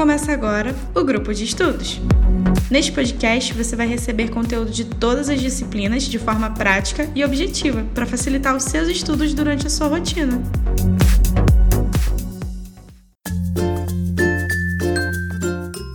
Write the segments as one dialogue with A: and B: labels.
A: Começa agora o grupo de estudos. Neste podcast, você vai receber conteúdo de todas as disciplinas de forma prática e objetiva para facilitar os seus estudos durante a sua rotina.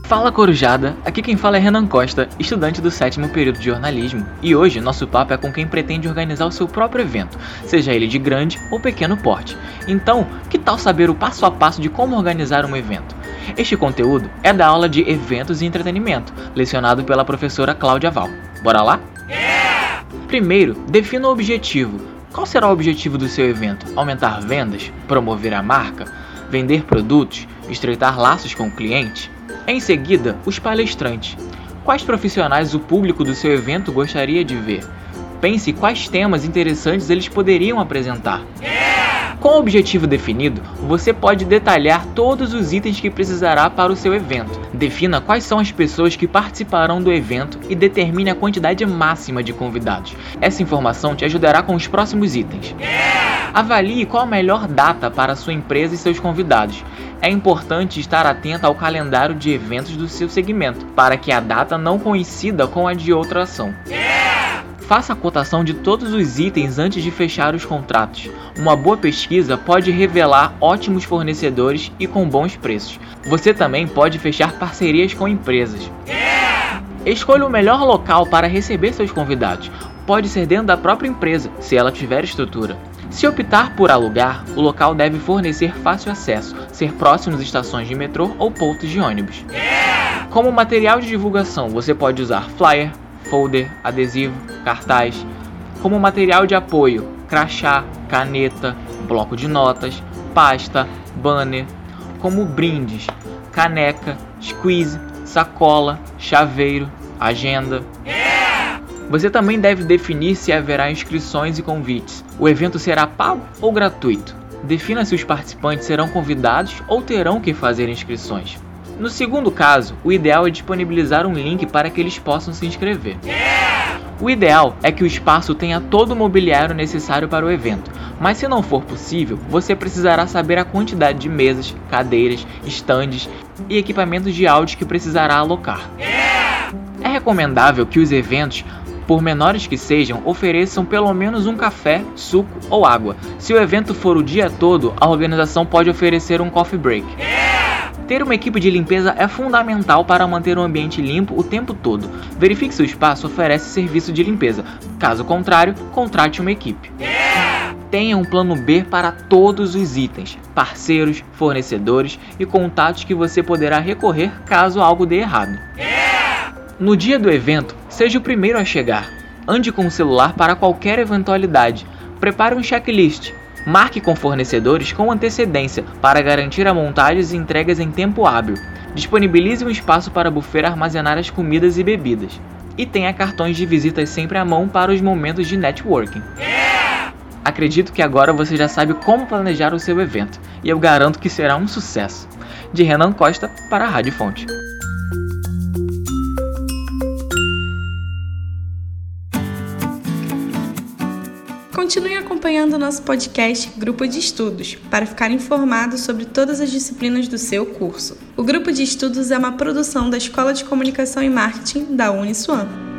B: Fala Corujada, aqui quem fala é Renan Costa, estudante do sétimo período de jornalismo, e hoje nosso papo é com quem pretende organizar o seu próprio evento, seja ele de grande ou pequeno porte. Então, que tal saber o passo a passo de como organizar um evento? Este conteúdo é da aula de Eventos e Entretenimento, lecionado pela professora Cláudia Val. Bora lá? Yeah! Primeiro, defina o objetivo. Qual será o objetivo do seu evento? Aumentar vendas? Promover a marca? Vender produtos? Estreitar laços com o cliente? Em seguida, os palestrantes. Quais profissionais o público do seu evento gostaria de ver? Pense quais temas interessantes eles poderiam apresentar. Com o objetivo definido, você pode detalhar todos os itens que precisará para o seu evento. Defina quais são as pessoas que participarão do evento e determine a quantidade máxima de convidados. Essa informação te ajudará com os próximos itens. Avalie qual a melhor data para sua empresa e seus convidados. É importante estar atento ao calendário de eventos do seu segmento, para que a data não coincida com a de outra ação. Faça a cotação de todos os itens antes de fechar os contratos. Uma boa pesquisa pode revelar ótimos fornecedores e com bons preços. Você também pode fechar parcerias com empresas. Escolha o melhor local para receber seus convidados. Pode ser dentro da própria empresa, se ela tiver estrutura. Se optar por alugar, o local deve fornecer fácil acesso, ser próximo às estações de metrô ou pontos de ônibus. Como material de divulgação, você pode usar flyer, folder, adesivo, cartaz. Como material de apoio, crachá, caneta, bloco de notas, pasta, banner. Como brindes, caneca, squeeze, sacola, chaveiro, agenda. Você também deve definir se haverá inscrições e convites. O evento será pago ou gratuito? Defina se os participantes serão convidados ou terão que fazer inscrições. No segundo caso, o ideal é disponibilizar um link para que eles possam se inscrever. O ideal é que o espaço tenha todo o mobiliário necessário para o evento, mas se não for possível, você precisará saber a quantidade de mesas, cadeiras, estandes e equipamentos de áudio que precisará alocar. É recomendável que os eventos por menores que sejam, ofereçam pelo menos um café, suco ou água. Se o evento for o dia todo, a organização pode oferecer um coffee break. Ter uma equipe de limpeza é fundamental para manter o ambiente limpo o tempo todo. Verifique se o espaço oferece serviço de limpeza. Caso contrário, contrate uma equipe. Tenha um plano B para todos os itens, parceiros, fornecedores e contatos que você poderá recorrer caso algo dê errado. No dia do evento, seja o primeiro a chegar. Ande com o celular para qualquer eventualidade. Prepare um checklist. Marque com fornecedores com antecedência para garantir a montagem e entregas em tempo hábil. Disponibilize um espaço para buffet armazenar as comidas e bebidas. E tenha cartões de visitas sempre à mão para os momentos de networking. Acredito que agora você já sabe como planejar o seu evento, e eu garanto que será um sucesso. De Renan Costa para a Rádio Fonte.
A: Acompanhando nosso podcast Grupo de Estudos para ficar informado sobre todas as disciplinas do seu curso. O Grupo de Estudos é uma produção da Escola de Comunicação e Marketing da Uniswan.